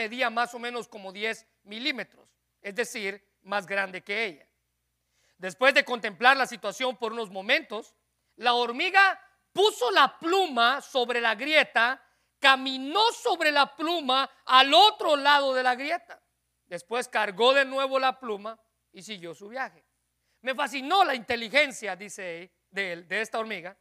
medía más o menos como 10 milímetros, es decir, más grande que ella. Después de contemplar la situación por unos momentos, la hormiga puso la pluma sobre la grieta, caminó sobre la pluma al otro lado de la grieta. Después cargó de nuevo la pluma y siguió su viaje. Me fascinó la inteligencia, dice de, él, de esta hormiga.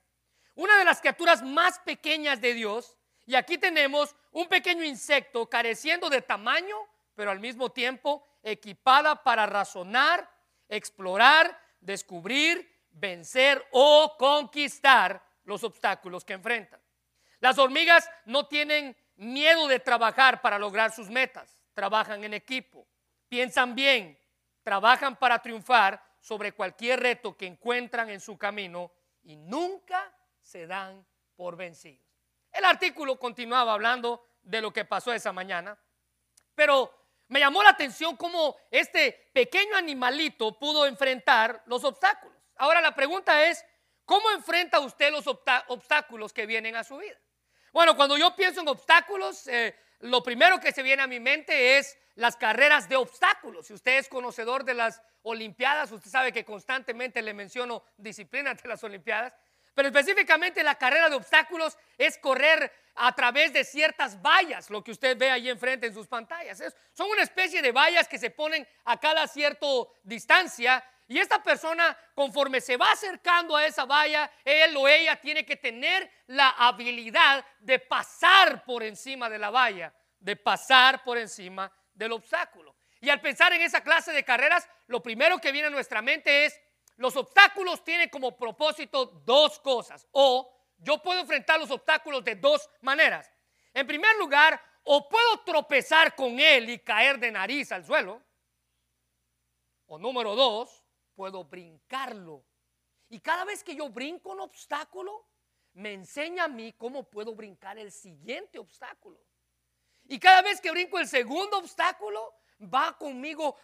Una de las criaturas más pequeñas de Dios. Y aquí tenemos un pequeño insecto careciendo de tamaño, pero al mismo tiempo equipada para razonar, explorar, descubrir, vencer o conquistar los obstáculos que enfrentan. Las hormigas no tienen miedo de trabajar para lograr sus metas, trabajan en equipo, piensan bien, trabajan para triunfar sobre cualquier reto que encuentran en su camino y nunca se dan por vencidos. El artículo continuaba hablando de lo que pasó esa mañana, pero me llamó la atención cómo este pequeño animalito pudo enfrentar los obstáculos. Ahora la pregunta es, ¿cómo enfrenta usted los obstáculos que vienen a su vida? Bueno, cuando yo pienso en obstáculos, eh, lo primero que se viene a mi mente es las carreras de obstáculos. Si usted es conocedor de las Olimpiadas, usted sabe que constantemente le menciono disciplinas de las Olimpiadas. Pero específicamente la carrera de obstáculos es correr a través de ciertas vallas, lo que usted ve ahí enfrente en sus pantallas. son una especie de vallas que se ponen a cada cierta distancia y esta persona, conforme se va acercando a esa valla, él o ella tiene que tener la habilidad de pasar por encima de la valla, de pasar por encima del obstáculo. Y al pensar en esa clase de carreras, lo primero que viene a nuestra mente es, los obstáculos tienen como propósito dos cosas. O yo puedo enfrentar los obstáculos de dos maneras. En primer lugar, o puedo tropezar con él y caer de nariz al suelo. O número dos, puedo brincarlo. Y cada vez que yo brinco un obstáculo, me enseña a mí cómo puedo brincar el siguiente obstáculo. Y cada vez que brinco el segundo obstáculo, va conmigo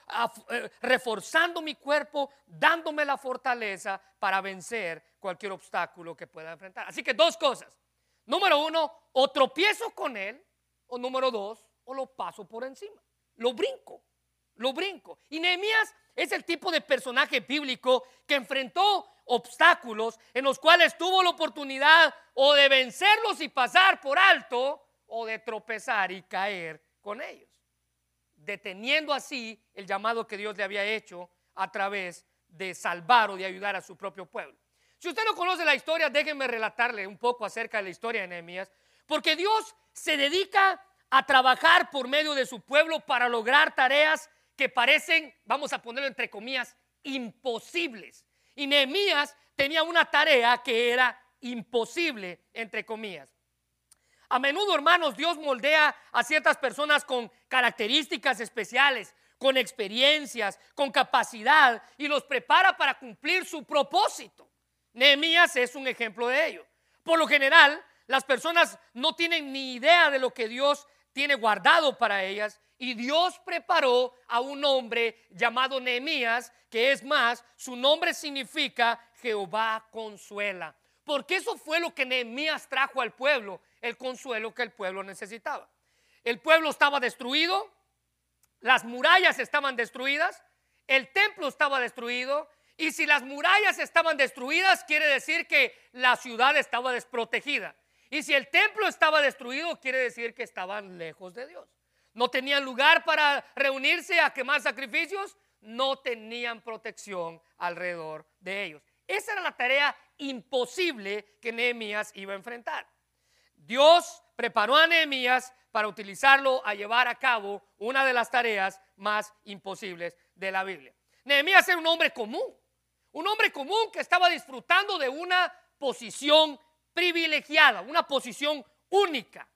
eh, reforzando mi cuerpo, dándome la fortaleza para vencer cualquier obstáculo que pueda enfrentar. Así que dos cosas. Número uno, o tropiezo con él, o número dos, o lo paso por encima. Lo brinco, lo brinco. Y Nehemías es el tipo de personaje bíblico que enfrentó obstáculos en los cuales tuvo la oportunidad o de vencerlos y pasar por alto o de tropezar y caer con ellos, deteniendo así el llamado que Dios le había hecho a través de salvar o de ayudar a su propio pueblo. Si usted no conoce la historia, déjenme relatarle un poco acerca de la historia de Nehemías, porque Dios se dedica a trabajar por medio de su pueblo para lograr tareas que parecen, vamos a ponerlo entre comillas, imposibles. Y Nehemías tenía una tarea que era imposible, entre comillas. A menudo, hermanos, Dios moldea a ciertas personas con características especiales, con experiencias, con capacidad y los prepara para cumplir su propósito. Nehemías es un ejemplo de ello. Por lo general, las personas no tienen ni idea de lo que Dios tiene guardado para ellas y Dios preparó a un hombre llamado Nehemías, que es más, su nombre significa Jehová consuela. Porque eso fue lo que Nehemías trajo al pueblo, el consuelo que el pueblo necesitaba. El pueblo estaba destruido, las murallas estaban destruidas, el templo estaba destruido, y si las murallas estaban destruidas, quiere decir que la ciudad estaba desprotegida. Y si el templo estaba destruido, quiere decir que estaban lejos de Dios no tenían lugar para reunirse a quemar sacrificios, no tenían protección alrededor de ellos. Esa era la tarea imposible que Nehemías iba a enfrentar. Dios preparó a Nehemías para utilizarlo a llevar a cabo una de las tareas más imposibles de la Biblia. Nehemías era un hombre común, un hombre común que estaba disfrutando de una posición privilegiada, una posición única.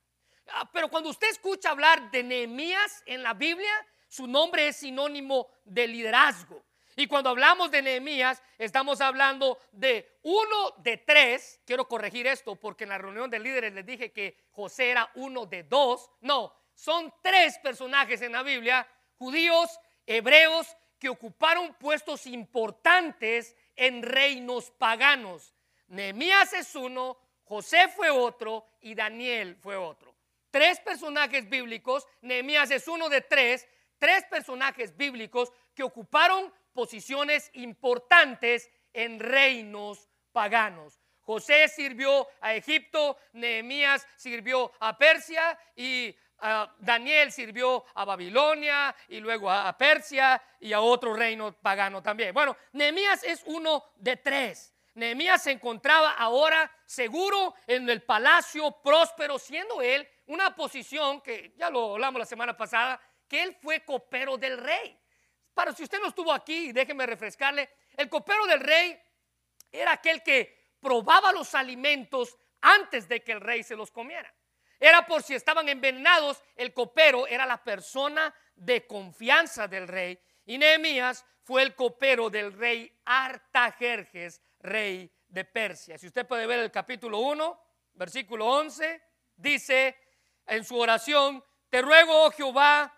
Ah, pero cuando usted escucha hablar de Nehemías en la Biblia, su nombre es sinónimo de liderazgo. Y cuando hablamos de Nehemías, estamos hablando de uno de tres. Quiero corregir esto porque en la reunión de líderes les dije que José era uno de dos. No, son tres personajes en la Biblia, judíos, hebreos, que ocuparon puestos importantes en reinos paganos. Nehemías es uno, José fue otro y Daniel fue otro. tres personajes bíblicos, Nehemías es uno de tres, tres personajes bíblicos que ocuparon posiciones importantes en reinos paganos. José sirvió a Egipto, Nehemías sirvió a Persia y ah, Daniel sirvió a Babilonia y luego a, a Persia y a otro reino pagano también. Bueno, Nehemías es uno de tres. Nehemías se encontraba ahora seguro en el palacio próspero, siendo él una posición que ya lo hablamos la semana pasada, que él fue copero del rey. Para si usted no estuvo aquí, déjeme refrescarle, el copero del rey era aquel que probaba los alimentos antes de que el rey se los comiera. Era por si estaban envenenados, el copero era la persona de confianza del rey. Y Nehemías fue el copero del rey Artajerjes, rey de Persia. Si usted puede ver el capítulo 1, versículo 11, dice en su oración, te ruego, oh Jehová,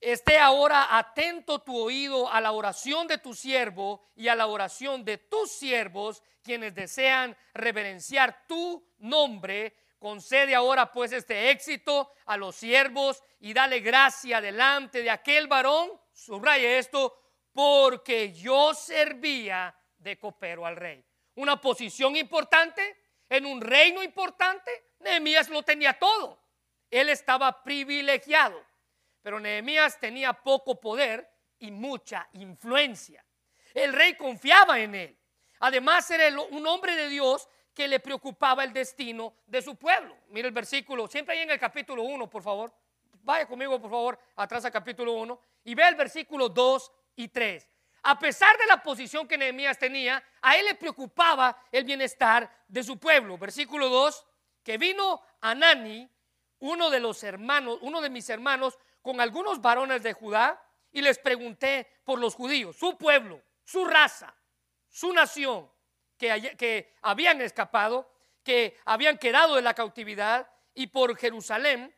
esté ahora atento tu oído a la oración de tu siervo y a la oración de tus siervos, quienes desean reverenciar tu nombre. Concede ahora pues este éxito a los siervos y dale gracia delante de aquel varón, subraya esto, porque yo servía de copero al rey. Una posición importante en un reino importante, Nehemías lo tenía todo. Él estaba privilegiado, pero Nehemías tenía poco poder y mucha influencia. El rey confiaba en él. Además era un hombre de Dios que le preocupaba el destino de su pueblo. Mira el versículo, siempre ahí en el capítulo 1, por favor. Vaya conmigo, por favor, atrás al capítulo 1 y ve el versículo 2 y 3. A pesar de la posición que Nehemías tenía, a él le preocupaba el bienestar de su pueblo. Versículo 2, que vino Anani, uno de los hermanos, uno de mis hermanos, con algunos varones de Judá, y les pregunté por los judíos, su pueblo, su raza, su nación, que, habían escapado, que habían quedado en la cautividad, y por Jerusalén,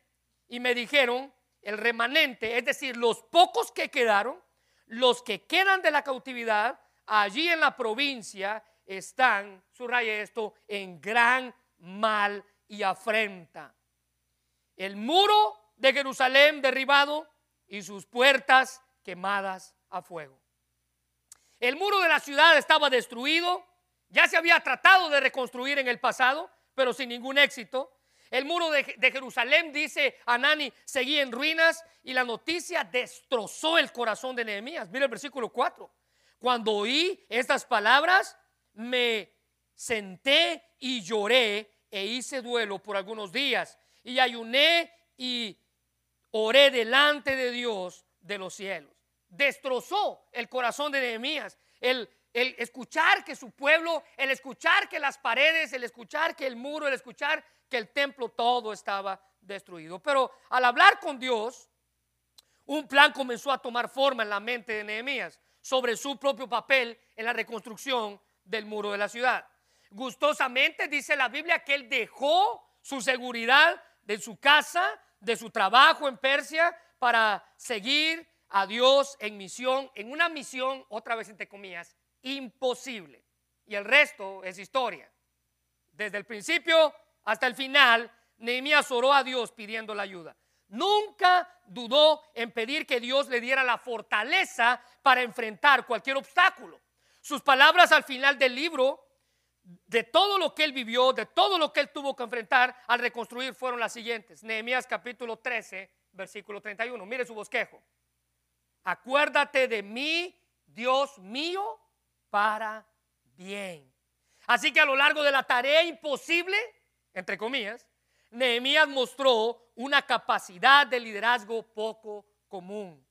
y me dijeron, el remanente, es decir, los pocos que quedaron, los que quedan de la cautividad allí en la provincia están, subraya esto, en gran mal y afrenta. El muro de Jerusalén derribado y sus puertas quemadas a fuego. El muro de la ciudad estaba destruido, ya se había tratado de reconstruir en el pasado, pero sin ningún éxito. El muro de, Jerusalén, dice Anani, seguía en ruinas y la noticia destrozó el corazón de Nehemías. Mira el versículo 4. Cuando oí estas palabras, me senté y lloré e hice duelo por algunos días y ayuné y oré delante de Dios de los cielos. Destrozó el corazón de Nehemías. El, el escuchar que su pueblo, el escuchar que las paredes, el escuchar que el muro, el escuchar que el templo todo estaba destruido. Pero al hablar con Dios, un plan comenzó a tomar forma en la mente de Nehemías sobre su propio papel en la reconstrucción del muro de la ciudad. Gustosamente dice la Biblia que él dejó su seguridad de su casa, de su trabajo en Persia, para seguir a Dios en misión, en una misión, otra vez entre comillas, imposible. Y el resto es historia. Desde el principio hasta el final, Nehemías oró a Dios pidiendo la ayuda. Nunca dudó en pedir que Dios le diera la fortaleza para enfrentar cualquier obstáculo. Sus palabras al final del libro, de todo lo que él vivió, de todo lo que él tuvo que enfrentar al reconstruir, fueron las siguientes. Nehemías capítulo 13, versículo 31. Mire su bosquejo. Acuérdate de mí, Dios mío, para bien. Así que a lo largo de la tarea imposible, entre comillas, Nehemías mostró una capacidad de liderazgo poco común.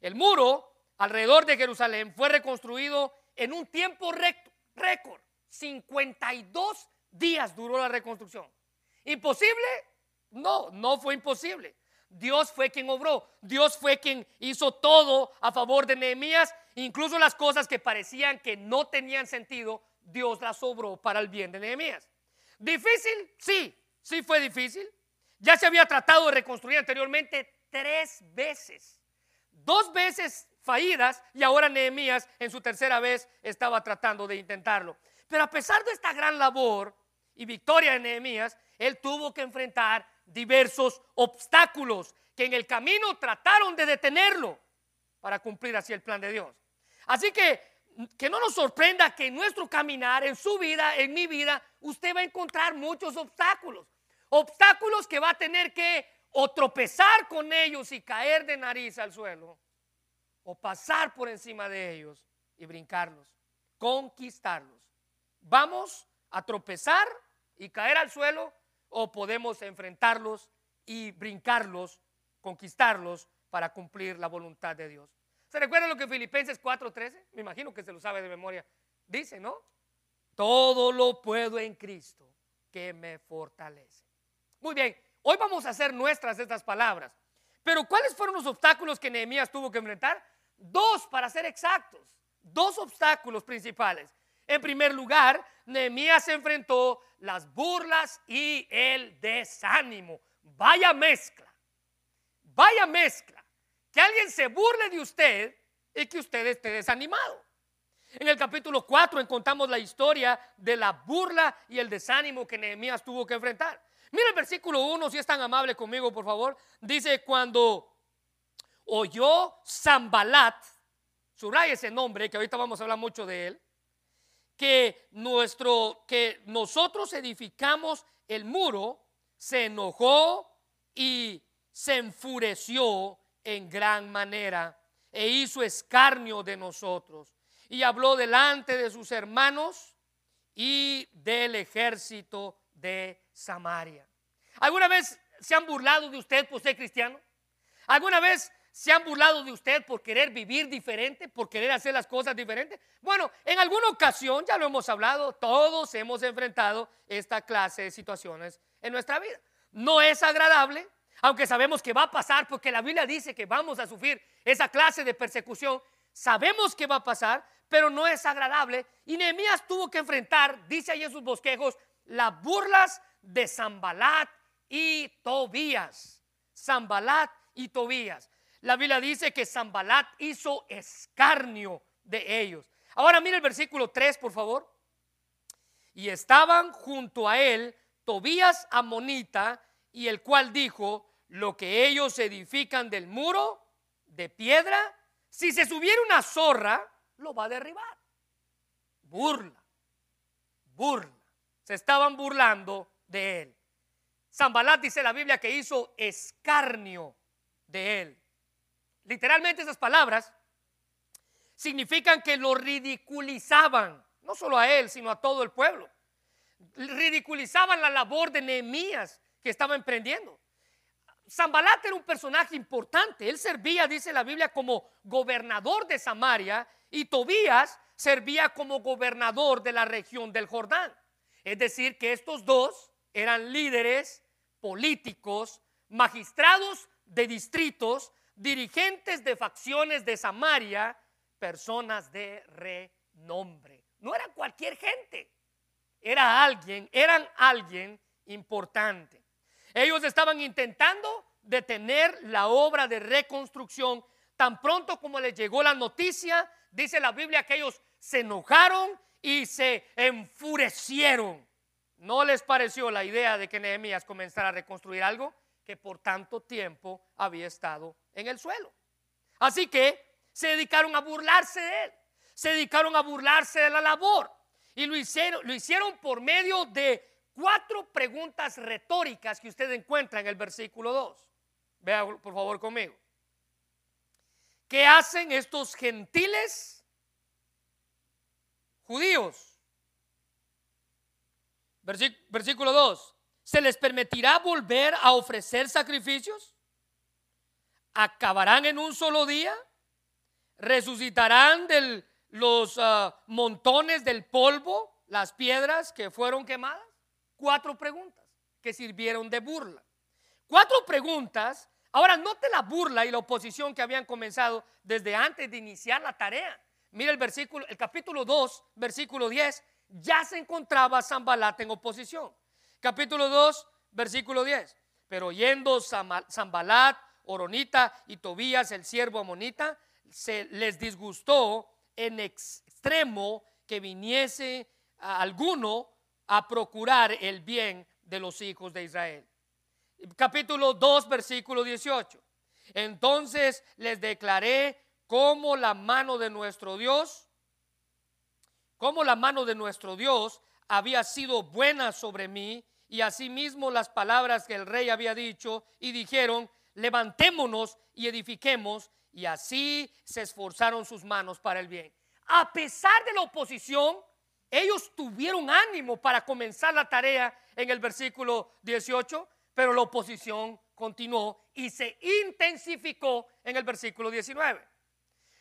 El muro alrededor de Jerusalén fue reconstruido en un tiempo récord. 52 días duró la reconstrucción. ¿Imposible? No, no fue imposible. Dios fue quien obró. Dios fue quien hizo todo a favor de Nehemías. Incluso las cosas que parecían que no tenían sentido, Dios las obró para el bien de Nehemías. ¿Difícil? Sí, sí fue difícil. Ya se había tratado de reconstruir anteriormente tres veces. Dos veces fallidas y ahora Nehemías en su tercera vez estaba tratando de intentarlo. Pero a pesar de esta gran labor y victoria de Nehemías, él tuvo que enfrentar diversos obstáculos que en el camino trataron de detenerlo para cumplir así el plan de Dios. Así que que no nos sorprenda que en nuestro caminar, en su vida, en mi vida, usted va a encontrar muchos obstáculos. Obstáculos que va a tener que o tropezar con ellos y caer de nariz al suelo, o pasar por encima de ellos y brincarlos, conquistarlos. Vamos a tropezar y caer al suelo o podemos enfrentarlos y brincarlos, conquistarlos para cumplir la voluntad de Dios. ¿Se recuerda lo que Filipenses 4:13? Me imagino que se lo sabe de memoria. Dice, ¿no? Todo lo puedo en Cristo que me fortalece. Muy bien, hoy vamos a hacer nuestras estas palabras. Pero ¿cuáles fueron los obstáculos que Nehemías tuvo que enfrentar? Dos, para ser exactos. Dos obstáculos principales. En primer lugar, Nehemías enfrentó las burlas y el desánimo. Vaya mezcla. Vaya mezcla que alguien se burle de usted y que usted esté desanimado. En el capítulo 4 encontramos la historia de la burla y el desánimo que Nehemías tuvo que enfrentar. Mira el versículo 1, si es tan amable conmigo, por favor. Dice, cuando oyó Zambalat, subraya ese nombre, que ahorita vamos a hablar mucho de él, que, nuestro, que nosotros edificamos el muro, se enojó y se enfureció en gran manera e hizo escarnio de nosotros y habló delante de sus hermanos y del ejército de Samaria. ¿Alguna vez se han burlado de usted por ser cristiano? ¿Alguna vez se han burlado de usted por querer vivir diferente, por querer hacer las cosas diferentes? Bueno, en alguna ocasión, ya lo hemos hablado, todos hemos enfrentado esta clase de situaciones en nuestra vida. No es agradable, aunque sabemos que va a pasar porque la Biblia dice que vamos a sufrir esa clase de persecución, sabemos que va a pasar, pero no es agradable. Y Nehemías tuvo que enfrentar, dice ahí en sus bosquejos, las burlas de Zambalat y Tobías. Zambalat y Tobías. La Biblia dice que Zambalat hizo escarnio de ellos. Ahora mire el versículo 3, por favor. Y estaban junto a él Tobías Amonita y el cual dijo, lo que ellos edifican del muro de piedra, si se subiera una zorra, lo va a derribar. Burla, burla. Se estaban burlando de él. Zambalat dice la Biblia que hizo escarnio de él. Literalmente esas palabras significan que lo ridiculizaban, no solo a él, sino a todo el pueblo. Ridiculizaban la labor de Nehemías que estaba emprendiendo. Zambalat era un personaje importante. Él servía, dice la Biblia, como gobernador de Samaria y Tobías servía como gobernador de la región del Jordán. Es decir, que estos dos eran líderes políticos, magistrados de distritos, dirigentes de facciones de Samaria, personas de renombre. No eran cualquier gente, era alguien, eran alguien importante. Ellos estaban intentando detener la obra de reconstrucción. Tan pronto como les llegó la noticia, dice la Biblia que ellos se enojaron y se enfurecieron. ¿No les pareció la idea de que Nehemías comenzara a reconstruir algo que por tanto tiempo había estado en el suelo? Así que se dedicaron a burlarse de él, se dedicaron a burlarse de la labor y lo hicieron, lo hicieron por medio de cuatro preguntas retóricas que usted encuentra en el versículo 2. Vea por favor conmigo. ¿Qué hacen estos gentiles judíos? Versículo 2. ¿Se les permitirá volver a ofrecer sacrificios? ¿Acabarán en un solo día? ¿Resucitarán de los ah, montones del polvo, las piedras que fueron quemadas? cuatro preguntas que sirvieron de burla. Cuatro preguntas. Ahora note la burla y la oposición que habían comenzado desde antes de iniciar la tarea. Mira el versículo, el capítulo 2, versículo 10, ya se encontraba Zambalat en oposición. Capítulo 2, versículo 10. Pero oyendo Zambalat, Oronita y Tobías, el siervo amonita, se les disgustó en extremo que viniese alguno a procurar el bien de los hijos de Israel. capítulo 2, versículo 18. Entonces les declaré cómo la mano de nuestro Dios, cómo la mano de nuestro Dios había sido buena sobre mí y asimismo las palabras que el rey había dicho y dijeron, levantémonos y edifiquemos y así se esforzaron sus manos para el bien. A pesar de la oposición, ellos tuvieron ánimo para comenzar la tarea en el versículo 18, pero la oposición continuó y se intensificó en el versículo 19.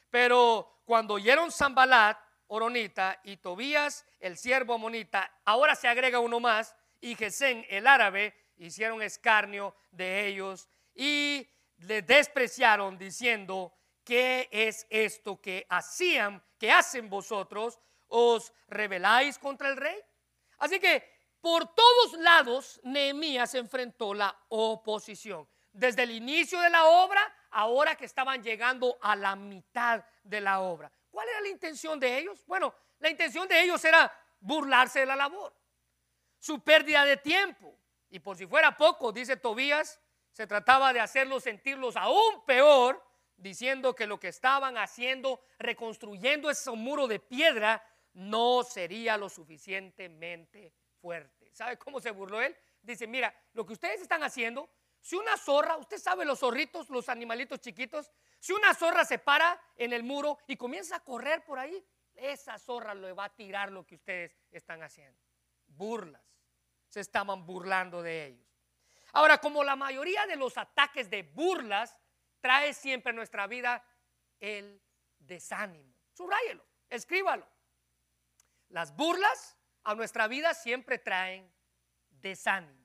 Pero cuando oyeron Zambalat, Oronita, y Tobías, el siervo amonita, ahora se agrega uno más, y Gesén, el árabe, hicieron escarnio de ellos y le despreciaron diciendo, ¿qué es esto que hacían, que hacen vosotros? ¿Os rebeláis contra el rey? Así que por todos lados Nehemías enfrentó la oposición. Desde el inicio de la obra, ahora que estaban llegando a la mitad de la obra. ¿Cuál era la intención de ellos? Bueno, la intención de ellos era burlarse de la labor, su pérdida de tiempo. Y por si fuera poco, dice Tobías, se trataba de hacerlos sentirlos aún peor, diciendo que lo que estaban haciendo, reconstruyendo ese muro de piedra, no sería lo suficientemente fuerte. ¿Sabe cómo se burló él? Dice, mira, lo que ustedes están haciendo, si una zorra, usted sabe los zorritos, los animalitos chiquitos, si una zorra se para en el muro y comienza a correr por ahí, esa zorra le va a tirar lo que ustedes están haciendo. Burlas. Se estaban burlando de ellos. Ahora, como la mayoría de los ataques de burlas trae siempre en nuestra vida el desánimo. Subrayelo, escríbalo. Las burlas a nuestra vida siempre traen desánimo.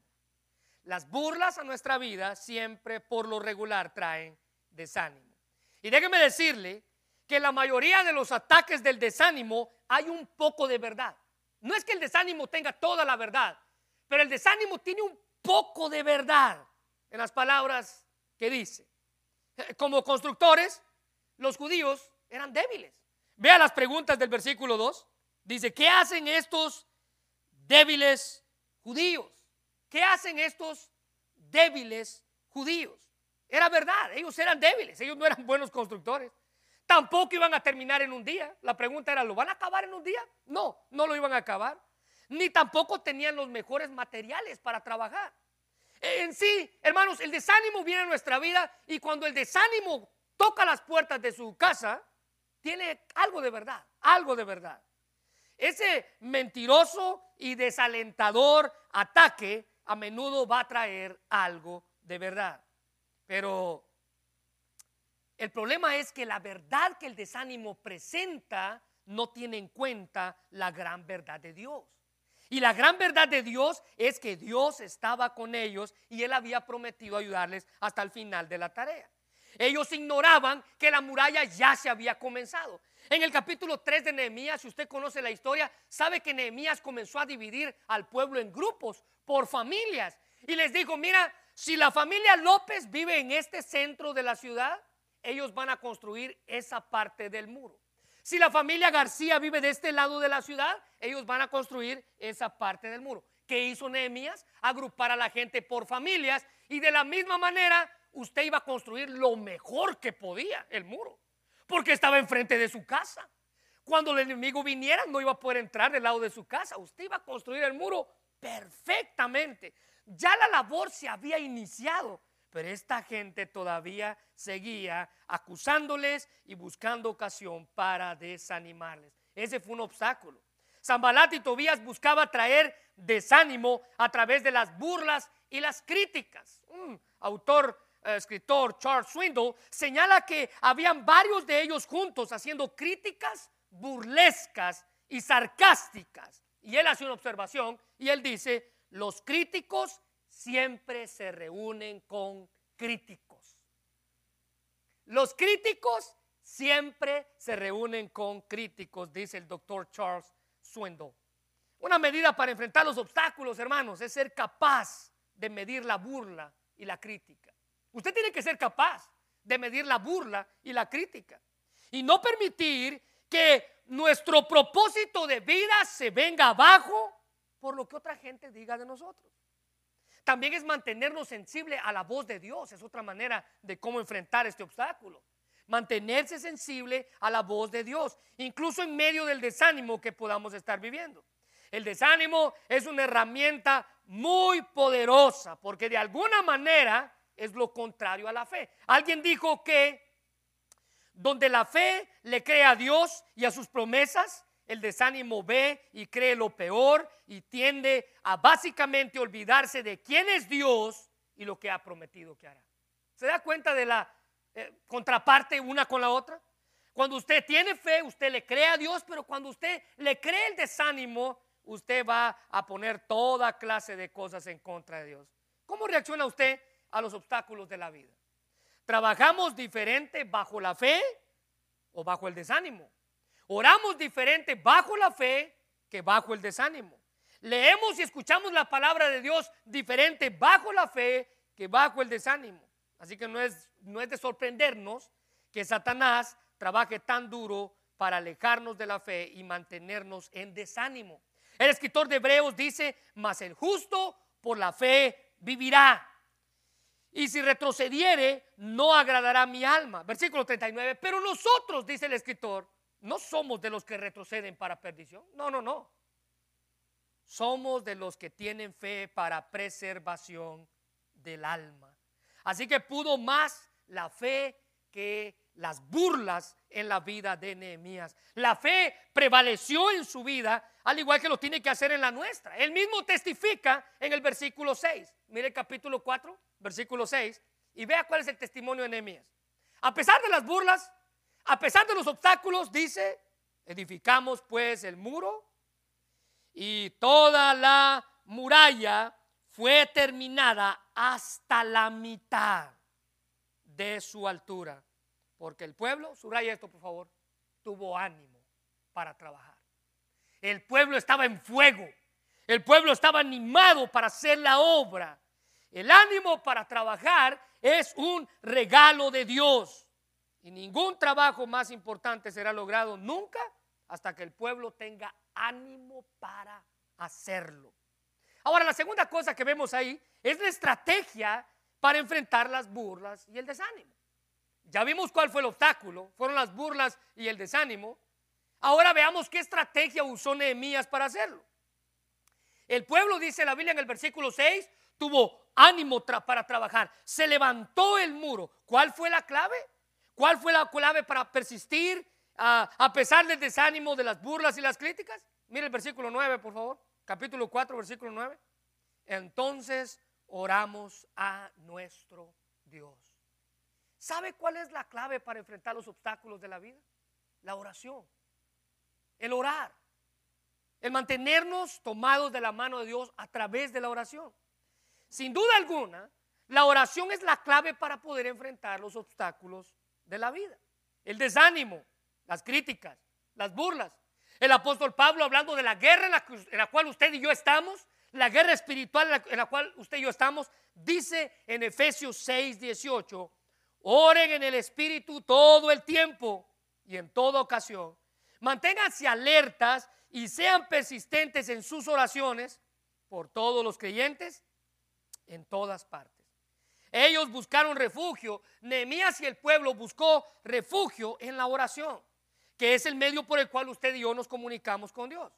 Las burlas a nuestra vida siempre por lo regular traen desánimo. Y déjeme decirle que la mayoría de los ataques del desánimo hay un poco de verdad. No es que el desánimo tenga toda la verdad, pero el desánimo tiene un poco de verdad en las palabras que dice. Como constructores, los judíos eran débiles. Vea las preguntas del versículo 2. Dice, ¿qué hacen estos débiles judíos. ¿Qué hacen estos débiles judíos? Era verdad, ellos eran débiles, ellos no eran buenos constructores. Tampoco iban a terminar en un día. La pregunta era, ¿lo van a acabar en un día? No, no lo iban a acabar. Ni tampoco tenían los mejores materiales para trabajar. En sí, hermanos, el desánimo viene a nuestra vida y cuando el desánimo toca las puertas de su casa, tiene algo de verdad, algo de verdad. Ese mentiroso y desalentador ataque a menudo va a traer algo de verdad. Pero el problema es que la verdad que el desánimo presenta no tiene en cuenta la gran verdad de Dios. Y la gran verdad de Dios es que Dios estaba con ellos y Él había prometido ayudarles hasta el final de la tarea. Ellos ignoraban que la muralla ya se había comenzado. En el capítulo 3 de Nehemías, si usted conoce la historia, sabe que Nehemías comenzó a dividir al pueblo en grupos, por familias. Y les dijo, mira, si la familia López vive en este centro de la ciudad, ellos van a construir esa parte del muro. Si la familia García vive de este lado de la ciudad, ellos van a construir esa parte del muro. ¿Qué hizo Nehemías? Agrupar a la gente por familias y de la misma manera usted iba a construir lo mejor que podía, el muro porque estaba enfrente de su casa. Cuando el enemigo viniera, no iba a poder entrar del lado de su casa. Usted iba a construir el muro perfectamente. Ya la labor se había iniciado, pero esta gente todavía seguía acusándoles y buscando ocasión para desanimarles. Ese fue un obstáculo. Zambalat y Tobías buscaba traer desánimo a través de las burlas y las críticas. Un autor escritor Charles Swindle señala que habían varios de ellos juntos haciendo críticas burlescas y sarcásticas. Y él hace una observación y él dice, los críticos siempre se reúnen con críticos. Los críticos siempre se reúnen con críticos, dice el doctor Charles Swindle. Una medida para enfrentar los obstáculos, hermanos, es ser capaz de medir la burla y la crítica. Usted tiene que ser capaz de medir la burla y la crítica. Y no permitir que nuestro propósito de vida se venga abajo por lo que otra gente diga de nosotros. También es mantenernos sensible a la voz de Dios. Es otra manera de cómo enfrentar este obstáculo. Mantenerse sensible a la voz de Dios, incluso en medio del desánimo que podamos estar viviendo. El desánimo es una herramienta muy poderosa porque de alguna manera es lo contrario a la fe. Alguien dijo que donde la fe le cree a Dios y a sus promesas, el desánimo ve y cree lo peor y tiende a básicamente olvidarse de quién es Dios y lo que ha prometido que hará. ¿Se da cuenta de la eh, contraparte una con la otra? Cuando usted tiene fe, usted le cree a Dios, pero cuando usted le cree el desánimo, usted va a poner toda clase de cosas en contra de Dios. ¿Cómo reacciona usted a los obstáculos de la vida? ¿Trabajamos diferente bajo la fe o bajo el desánimo? ¿Oramos diferente bajo la fe que bajo el desánimo? ¿Leemos y escuchamos la palabra de Dios diferente bajo la fe que bajo el desánimo? Así que no es, no es de sorprendernos que Satanás trabaje tan duro para alejarnos de la fe y mantenernos en desánimo. El escritor de Hebreos dice, mas el justo por la fe vivirá. Y si retrocediere, no agradará mi alma. Versículo 39. Pero nosotros, dice el escritor, no somos de los que retroceden para perdición. No, no, no. Somos de los que tienen fe para preservación del alma. Así que pudo más la fe que las burlas en la vida de Nehemías. La fe prevaleció en su vida, al igual que lo tiene que hacer en la nuestra. Él mismo testifica en el versículo 6. Mire el capítulo 4, versículo 6, y vea cuál es el testimonio de Nehemías. A pesar de las burlas, a pesar de los obstáculos, dice, edificamos pues el muro y toda la muralla fue terminada hasta la mitad de su altura porque el pueblo, subraya esto por favor, tuvo ánimo para trabajar. El pueblo estaba en fuego. El pueblo estaba animado para hacer la obra. El ánimo para trabajar es un regalo de Dios. Y ningún trabajo más importante será logrado nunca hasta que el pueblo tenga ánimo para hacerlo. Ahora, la segunda cosa que vemos ahí es la estrategia para enfrentar las burlas y el desánimo. Ya vimos cuál fue el obstáculo, fueron las burlas y el desánimo. Ahora veamos qué estrategia usó Nehemías para hacerlo. El pueblo, dice la Biblia en el versículo 6, tuvo ánimo para trabajar. Se levantó el muro. ¿Cuál fue la clave? ¿Cuál fue la clave para persistir a pesar del desánimo, de las burlas y las críticas? Mire el versículo 9, por favor. Capítulo 4, versículo 9. Entonces oramos a nuestro Dios. ¿Sabe cuál es la clave para enfrentar los obstáculos de la vida? La oración. El orar. El mantenernos tomados de la mano de Dios a través de la oración. Sin duda alguna, la oración es la clave para poder enfrentar los obstáculos de la vida. El desánimo, las críticas, las burlas. El apóstol Pablo hablando de la guerra en la, en la cual usted y yo estamos, la guerra espiritual en la cual usted y yo estamos, dice en Efesios 6, 18, Oren en el Espíritu todo el tiempo y en toda ocasión. Manténganse alertas y sean persistentes en sus oraciones por todos los creyentes en todas partes. Ellos buscaron refugio. Nehemías y el pueblo buscó refugio en la oración, que es el medio por el cual usted y yo nos comunicamos con Dios.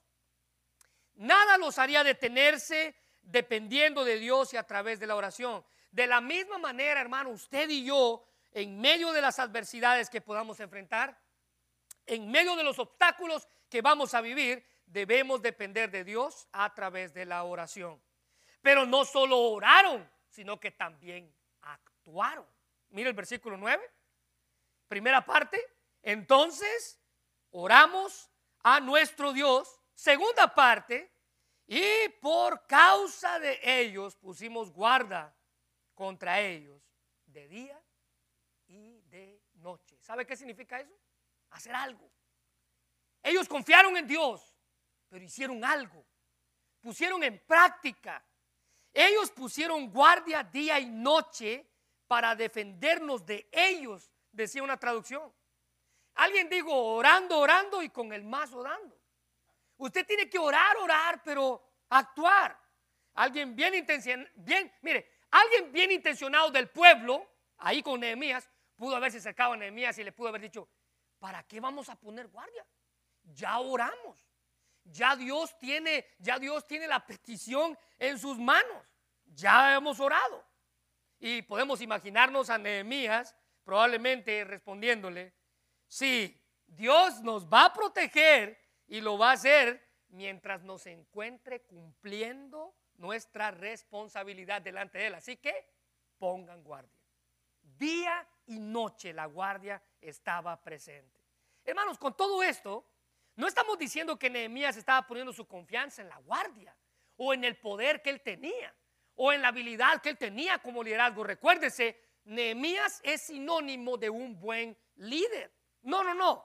Nada los haría detenerse dependiendo de Dios y a través de la oración. De la misma manera, hermano, usted y yo en medio de las adversidades que podamos enfrentar, en medio de los obstáculos que vamos a vivir, debemos depender de Dios a través de la oración. Pero no solo oraron, sino que también actuaron. Mira el versículo 9. Primera parte, entonces oramos a nuestro Dios. Segunda parte, y por causa de ellos pusimos guarda contra ellos de día y de noche. ¿Sabe qué significa eso? Hacer algo. Ellos confiaron en Dios, pero hicieron algo. Pusieron en práctica. Ellos pusieron guardia día y noche para defendernos de ellos, decía una traducción. Alguien dijo orando, orando y con el más orando. Usted tiene que orar, orar, pero actuar. alguien bien intencionado, bien, mire, alguien bien intencionado del pueblo, ahí con Nehemías, pudo haberse acercado a Nehemías y le pudo haber dicho, ¿para qué vamos a poner guardia? Ya oramos. Ya Dios tiene, ya Dios tiene la petición en sus manos. Ya hemos orado. Y podemos imaginarnos a Nehemías probablemente respondiéndole, sí, Dios nos va a proteger y lo va a hacer mientras nos encuentre cumpliendo nuestra responsabilidad delante de Él. Así que pongan guardia. Día y noche la guardia estaba presente. Hermanos, con todo esto, no estamos diciendo que Nehemías estaba poniendo su confianza en la guardia o en el poder que él tenía o en la habilidad que él tenía como liderazgo. Recuérdese, Nehemías es sinónimo de un buen líder. No, no, no.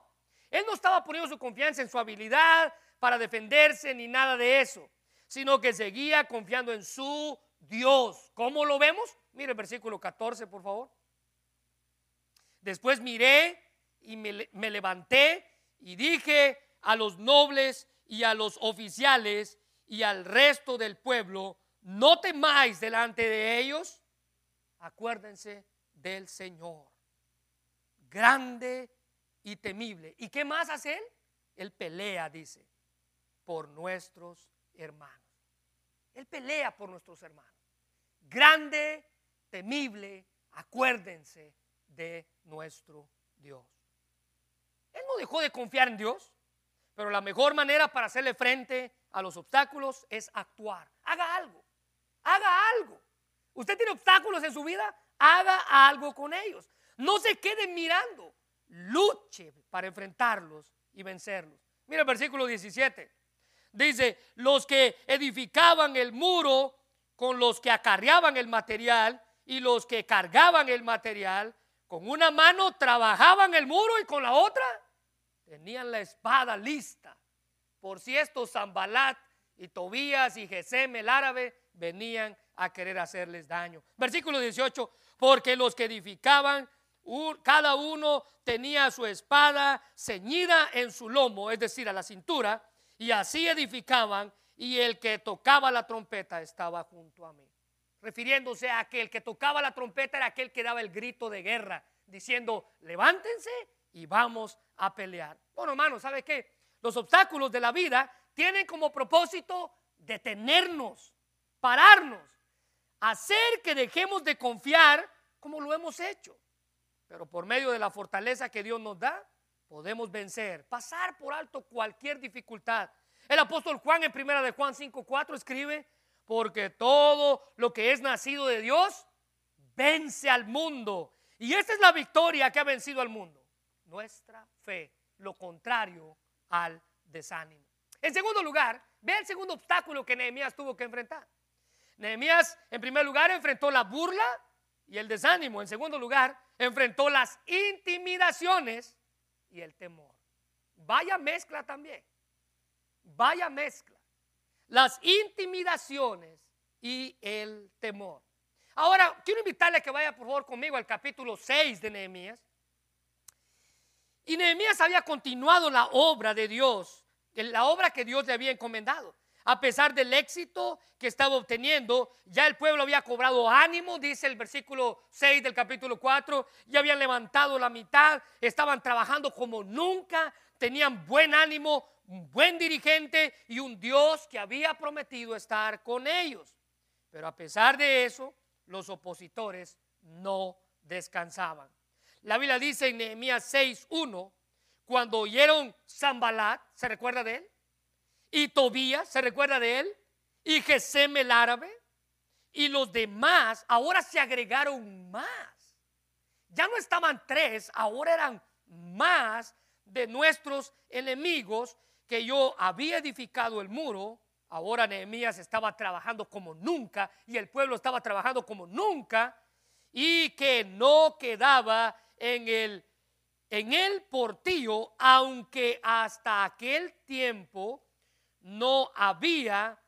Él no estaba poniendo su confianza en su habilidad para defenderse ni nada de eso, sino que seguía confiando en su Dios. ¿Cómo lo vemos? Mire el versículo 14, por favor. Después miré y me, me levanté y dije a los nobles y a los oficiales y al resto del pueblo, no temáis delante de ellos, acuérdense del Señor, grande y temible. ¿Y qué más hace él? Él pelea, dice, por nuestros hermanos. Él pelea por nuestros hermanos. Grande, temible, acuérdense de nuestro Dios. Él no dejó de confiar en Dios, pero la mejor manera para hacerle frente a los obstáculos es actuar. Haga algo, haga algo. Usted tiene obstáculos en su vida, haga algo con ellos. No se quede mirando luche para enfrentarlos y vencerlos. Mira el versículo 17. Dice, los que edificaban el muro con los que acarreaban el material y los que cargaban el material, con una mano trabajaban el muro y con la otra tenían la espada lista. Por si estos Zambalat y Tobías y Gesem el árabe venían a querer hacerles daño. Versículo 18, porque los que edificaban cada uno tenía su espada ceñida en su lomo, es decir, a la cintura, y así edificaban, y el que tocaba la trompeta estaba junto a mí. Refiriéndose a que el que tocaba la trompeta era aquel que daba el grito de guerra, diciendo, levántense y vamos a pelear. Bueno, hermano, ¿sabe qué? Los obstáculos de la vida tienen como propósito detenernos, pararnos, hacer que dejemos de confiar como lo hemos hecho. Pero por medio de la fortaleza que Dios nos da, podemos vencer, pasar por alto cualquier dificultad. El apóstol Juan en primera de Juan 5:4 escribe, porque todo lo que es nacido de Dios vence al mundo. Y esta es la victoria que ha vencido al mundo. Nuestra fe, lo contrario al desánimo. En segundo lugar, ve el segundo obstáculo que Nehemías tuvo que enfrentar. Nehemías, en primer lugar, enfrentó la burla y el desánimo. En segundo lugar, enfrentó las intimidaciones y el temor. Vaya mezcla también. Vaya mezcla. Las intimidaciones y el temor. Ahora, quiero invitarle a que vaya por favor conmigo al capítulo 6 de Nehemías. Y Nehemías había continuado la obra de Dios, la obra que Dios le había encomendado. A pesar del éxito que estaba obteniendo, ya el pueblo había cobrado ánimo, dice el versículo 6 del capítulo 4, ya habían levantado la mitad, estaban trabajando como nunca, tenían buen ánimo, un buen dirigente y un Dios que había prometido estar con ellos. Pero a pesar de eso, los opositores no descansaban. La Biblia dice en Nehemías 6:1, cuando oyeron Zambalat, ¿se recuerda de él? Y Tobías, ¿se recuerda de él? Y Gesem el árabe. Y los demás, ahora se agregaron más. Ya no estaban tres, ahora eran más de nuestros enemigos que yo había edificado el muro. Ahora Nehemías estaba trabajando como nunca y el pueblo estaba trabajando como nunca y que no quedaba en el, en el portillo, aunque hasta aquel tiempo no había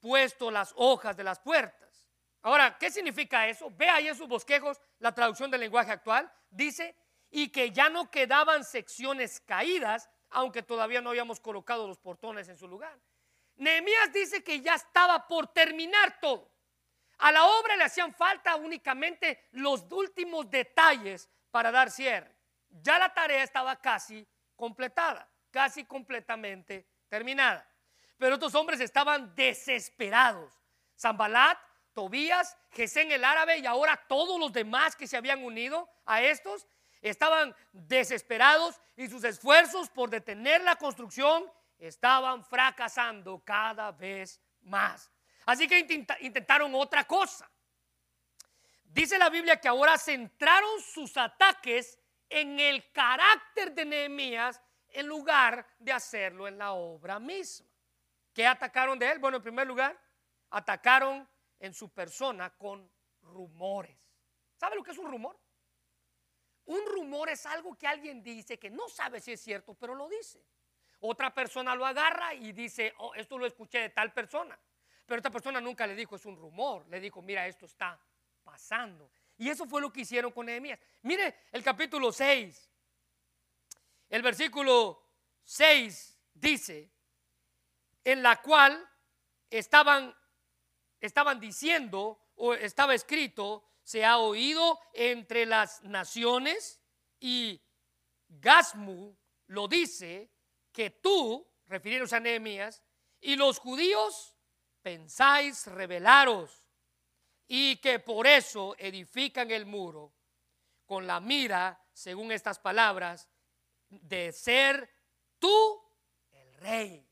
puesto las hojas de las puertas. Ahora, ¿qué significa eso? Ve ahí en sus bosquejos la traducción del lenguaje actual. Dice, y que ya no quedaban secciones caídas, aunque todavía no habíamos colocado los portones en su lugar. Nehemías dice que ya estaba por terminar todo. A la obra le hacían falta únicamente los últimos detalles para dar cierre. Ya la tarea estaba casi completada, casi completamente terminada. Pero estos hombres estaban desesperados. Zambalat, Tobías, Gesén el árabe y ahora todos los demás que se habían unido a estos estaban desesperados y sus esfuerzos por detener la construcción estaban fracasando cada vez más. Así que intentaron otra cosa. Dice la Biblia que ahora centraron sus ataques en el carácter de Nehemías en lugar de hacerlo en la obra misma. ¿Qué atacaron de él? Bueno, en primer lugar, atacaron en su persona con rumores. ¿Sabe lo que es un rumor? Un rumor es algo que alguien dice que no sabe si es cierto, pero lo dice. Otra persona lo agarra y dice, oh, esto lo escuché de tal persona. Pero esta persona nunca le dijo, es un rumor. Le dijo, mira, esto está Y eso fue lo que hicieron con Nehemías. Mire el capítulo 6. El versículo 6 dice, en la cual estaban, estaban diciendo, o estaba escrito, se ha oído entre las naciones y Gasmu lo dice, que tú, refiriéndose a Nehemías, y los judíos pensáis rebelaros y que por eso edifican el muro con la mira, según estas palabras, de ser tú el rey.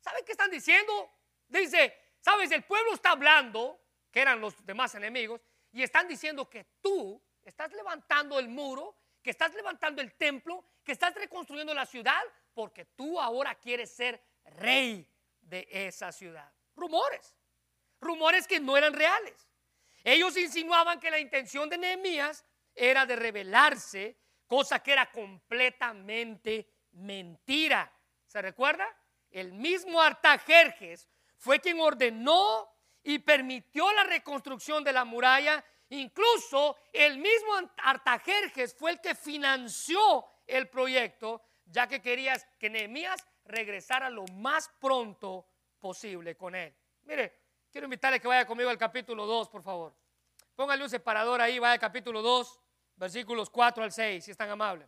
¿Saben qué están diciendo? Dice, sabes, el pueblo está hablando, que eran los demás enemigos, y están diciendo que tú estás levantando el muro, que estás levantando el templo, que estás reconstruyendo la ciudad, porque tú ahora quieres ser rey de esa ciudad. Rumores, rumores que no eran reales. Ellos insinuaban que la intención de Nehemías era de rebelarse, cosa que era completamente mentira. ¿Se recuerda? El mismo Artajerjes fue quien ordenó y permitió la reconstrucción de la muralla. Incluso el mismo Artajerjes fue el que financió el proyecto ya que querías que Nehemías regresara lo más pronto posible con él. Mire, quiero invitarle que vaya conmigo al capítulo 2, por favor. Póngale un separador ahí, vaya al capítulo 2, versículos 4 al 6, si es tan amable.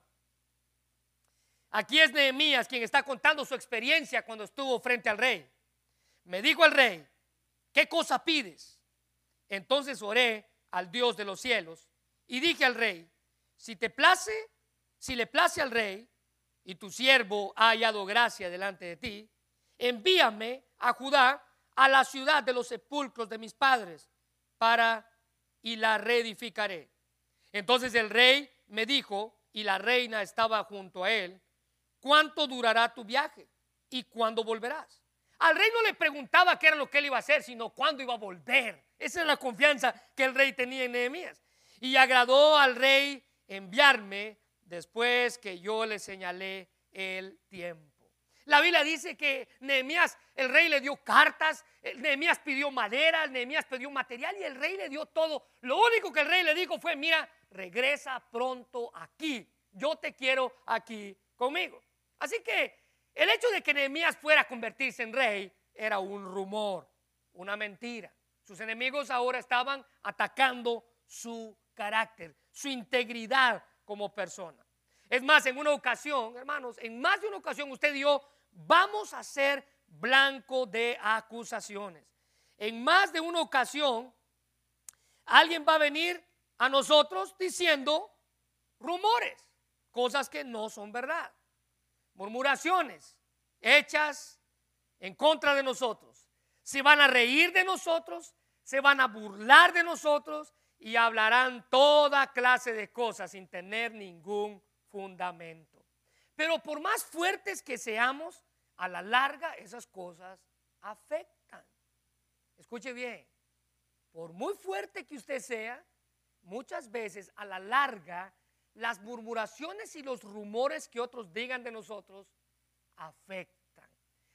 Aquí es Nehemías quien está contando su experiencia cuando estuvo frente al rey. Me dijo el rey, ¿qué cosa pides? Entonces oré al Dios de los cielos y dije al rey, si te place, si le place al rey, y tu siervo ha hallado gracia delante de ti, envíame a Judá, a la ciudad de los sepulcros de mis padres, para y la reedificaré. Entonces el rey me dijo, y la reina estaba junto a él, ¿cuánto durará tu viaje? ¿Y cuándo volverás? Al rey no le preguntaba qué era lo que él iba a hacer, sino cuándo iba a volver. Esa es la confianza que el rey tenía en Nehemías. Y agradó al rey enviarme después que yo le señalé el tiempo. La Biblia dice que Nehemías, el rey le dio cartas, Nehemías pidió madera, Nehemías pidió material y el rey le dio todo. Lo único que el rey le dijo fue, mira, regresa pronto aquí, yo te quiero aquí conmigo. Así que el hecho de que Nehemías fuera a convertirse en rey era un rumor, una mentira. Sus enemigos ahora estaban atacando su carácter, su integridad, como persona. Es más, en una ocasión, hermanos, en más de una ocasión usted dio vamos a ser blanco de acusaciones. En más de una ocasión, alguien va a venir a nosotros diciendo rumores, cosas que no son verdad, murmuraciones hechas en contra de nosotros. Se van a reír de nosotros, se van a burlar de nosotros y hablarán toda clase de cosas sin tener ningún fundamento. Pero por más fuertes que seamos, a la larga esas cosas afectan. Escuche bien, por muy fuerte que usted sea, muchas veces a la larga las murmuraciones y los rumores que otros digan de nosotros afectan.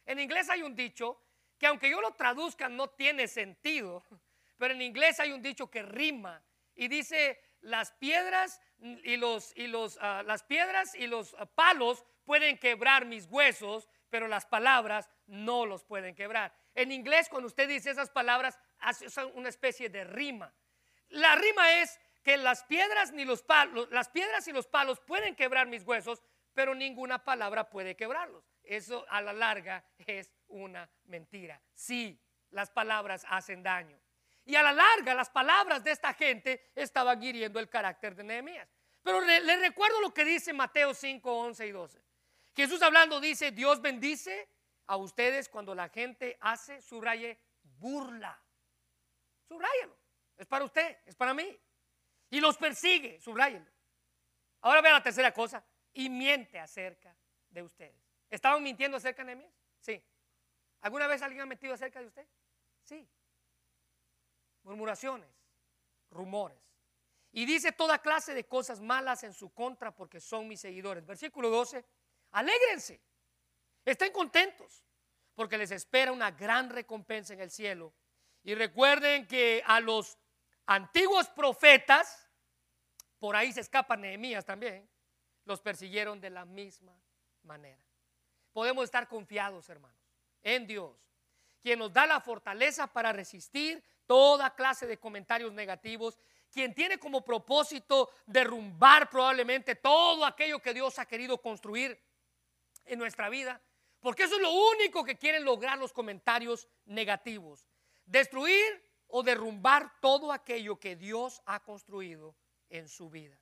En inglés hay un dicho que aunque yo lo traduzca no tiene sentido, pero en inglés hay un dicho que rima y dice, las piedras y, los, y los, ah, las piedras y los ah, palos pueden quebrar mis huesos, pero las palabras no los pueden quebrar. En inglés, cuando usted dice esas palabras, hace una especie de rima. La rima es que las piedras, ni los palos, las piedras y los palos pueden quebrar mis huesos, pero ninguna palabra puede quebrarlos. Eso a la larga es una mentira. Sí, las palabras hacen daño. Y a la larga las palabras de esta gente estaban hiriendo el carácter de Nehemías. Pero le, recuerdo lo que dice Mateo 5, 11 y 12. Jesús hablando dice, Dios bendice a ustedes cuando la gente hace, subraye, burla. Subrayelo. Es para usted, es para mí. Y los persigue, subrayelo. Ahora vea la tercera cosa. Y miente acerca de ustedes. ¿Estaban mintiendo acerca de Nehemías? Sí. ¿Alguna vez alguien ha mentido acerca de usted? Sí. Murmuraciones, rumores. Y dice toda clase de cosas malas en su contra porque son mis seguidores. Versículo 12. Alégrense. Estén contentos porque les espera una gran recompensa en el cielo. Y recuerden que a los antiguos profetas, por ahí se escapan Nehemías también, los persiguieron de la misma manera. Podemos estar confiados, hermanos, en Dios, quien nos da la fortaleza para resistir toda clase de comentarios negativos, quien tiene como propósito derrumbar probablemente todo aquello que Dios ha querido construir en nuestra vida, porque eso es lo único que quieren lograr los comentarios negativos, destruir o derrumbar todo aquello que Dios ha construido en su vida.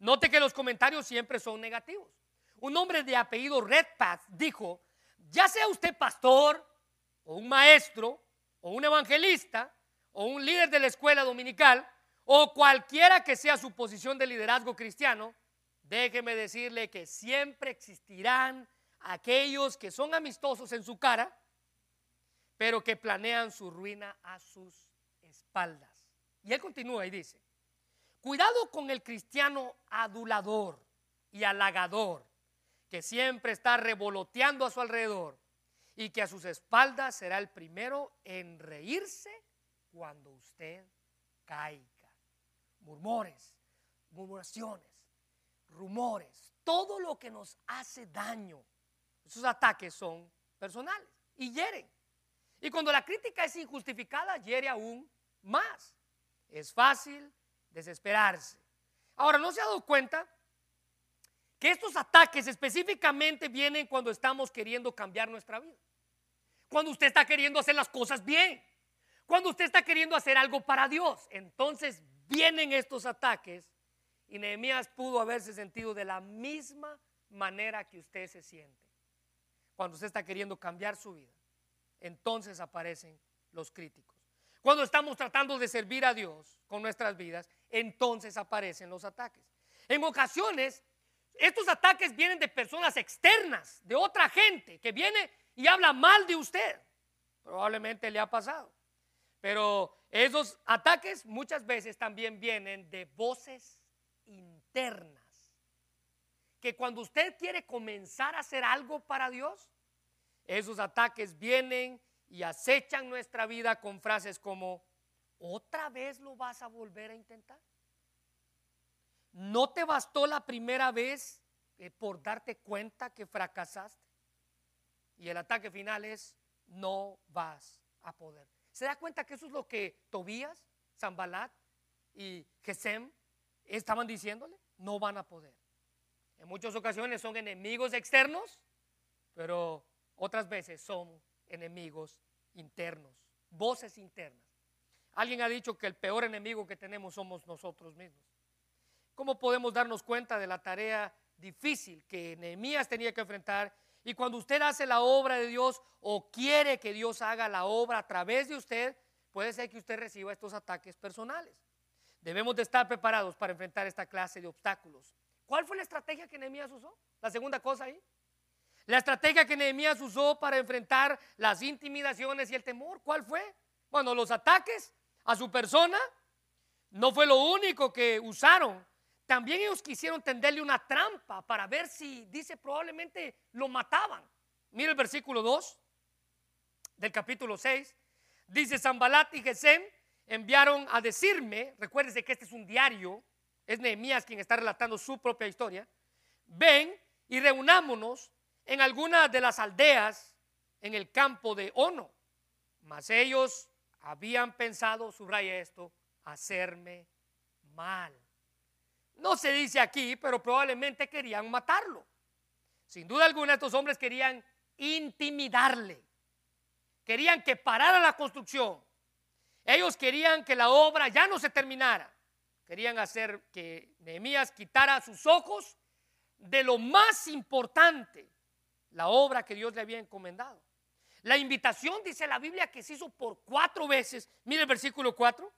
Note que los comentarios siempre son negativos. Un hombre de apellido Redpath dijo, ya sea usted pastor o un maestro o un evangelista o un líder de la escuela dominical o cualquiera que sea su posición de liderazgo cristiano, déjeme decirle que siempre existirán aquellos que son amistosos en su cara, pero que planean su ruina a sus espaldas. Y él continúa y dice, cuidado con el cristiano adulador y halagador, que siempre está revoloteando a su alrededor y que a sus espaldas será el primero en reírse cuando usted caiga. Murmores, murmuraciones, rumores, todo lo que nos hace daño. Esos ataques son personales y hieren. Y cuando la crítica es injustificada, hiere aún más. Es fácil desesperarse. Ahora, ¿no se ha dado cuenta que estos ataques específicamente vienen cuando estamos queriendo cambiar nuestra vida? Cuando usted está queriendo hacer las cosas bien. Cuando usted está queriendo hacer algo para Dios. Entonces vienen estos ataques y Nehemías pudo haberse sentido de la misma manera que usted se siente. Cuando usted está queriendo cambiar su vida, entonces aparecen los críticos. Cuando estamos tratando de servir a Dios con nuestras vidas, entonces aparecen los ataques. En ocasiones, estos ataques vienen de personas externas, de otra gente que viene y habla mal de usted. Probablemente le ha pasado. Pero esos ataques muchas veces también vienen de voces internas. Que cuando usted quiere comenzar a hacer algo para Dios, esos ataques vienen y acechan nuestra vida con frases como, ¿otra vez lo vas a volver a intentar? ¿No te bastó la primera vez eh, por darte cuenta que fracasaste? Y el ataque final es, no vas a poder. ¿Se da cuenta que eso es lo que Tobías, Zambalat y Gesem estaban diciéndole? No van a poder. En muchas ocasiones son enemigos externos, pero otras veces son enemigos internos, voces internas. Alguien ha dicho que el peor enemigo que tenemos somos nosotros mismos. ¿Cómo podemos darnos cuenta de la tarea difícil que Nehemías tenía que enfrentar? Y cuando usted hace la obra de Dios o quiere que Dios haga la obra a través de usted, puede ser que usted reciba estos ataques personales. Debemos de estar preparados para enfrentar esta clase de obstáculos. ¿Cuál fue la estrategia que Nehemías usó? La segunda cosa ahí. La estrategia que Nehemías usó para enfrentar las intimidaciones y el temor, ¿cuál fue? Bueno, los ataques a su persona no fue lo único que usaron. También ellos quisieron tenderle una trampa para ver si, dice, probablemente lo mataban. Mira el versículo 2 del capítulo 6. Dice, Zambalat y Gesem enviaron a decirme, recuérdese que este es un diario es Nehemías quien está relatando su propia historia, ven y reunámonos en alguna de las aldeas en el campo de Ono. Mas ellos habían pensado, subraya esto, hacerme mal. No se dice aquí, pero probablemente querían matarlo. Sin duda alguna, estos hombres querían intimidarle. Querían que parara la construcción. Ellos querían que la obra ya no se terminara. Querían hacer que Nehemías quitara sus ojos de lo más importante, la obra que Dios le había encomendado. La invitación, dice la Biblia, que se hizo por cuatro veces. Mire el versículo 4.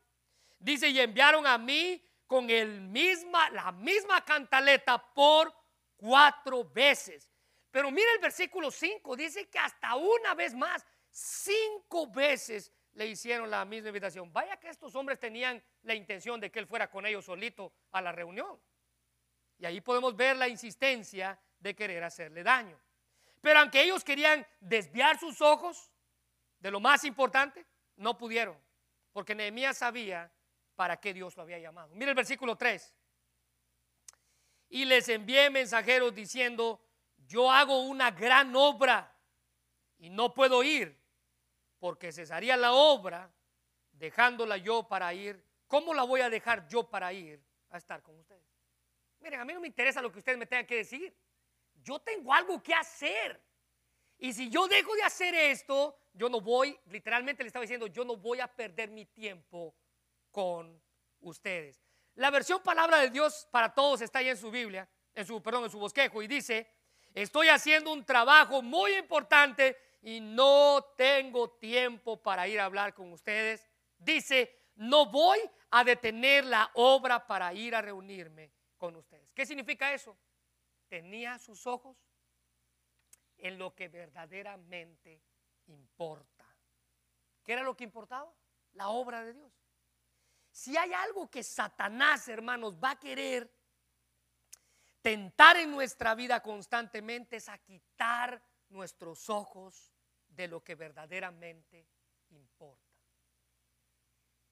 Dice, y enviaron a mí con el misma, la misma cantaleta por cuatro veces. Pero mire el versículo 5, dice que hasta una vez más, cinco veces le hicieron la misma invitación. Vaya que estos hombres tenían la intención de que él fuera con ellos solito a la reunión. Y ahí podemos ver la insistencia de querer hacerle daño. Pero aunque ellos querían desviar sus ojos de lo más importante, no pudieron. Porque Nehemías sabía para qué Dios lo había llamado. Mira el versículo 3. Y les envié mensajeros diciendo, yo hago una gran obra y no puedo ir porque cesaría la obra dejándola yo para ir. ¿Cómo la voy a dejar yo para ir a estar con ustedes? Miren, a mí no me interesa lo que ustedes me tengan que decir. Yo tengo algo que hacer. Y si yo dejo de hacer esto, yo no voy, literalmente le estaba diciendo, yo no voy a perder mi tiempo con ustedes. La versión palabra de Dios para todos está ahí en su Biblia, en su, perdón, en su bosquejo, y dice, estoy haciendo un trabajo muy importante y no tengo tiempo para ir a hablar con ustedes. Dice, no voy a detener la obra para ir a reunirme con ustedes. ¿Qué significa eso? Tenía sus ojos en lo que verdaderamente importa. ¿Qué era lo que importaba? La obra de Dios. Si hay algo que Satanás, hermanos, va a querer tentar en nuestra vida constantemente es a quitar nuestros ojos de lo que verdaderamente importa.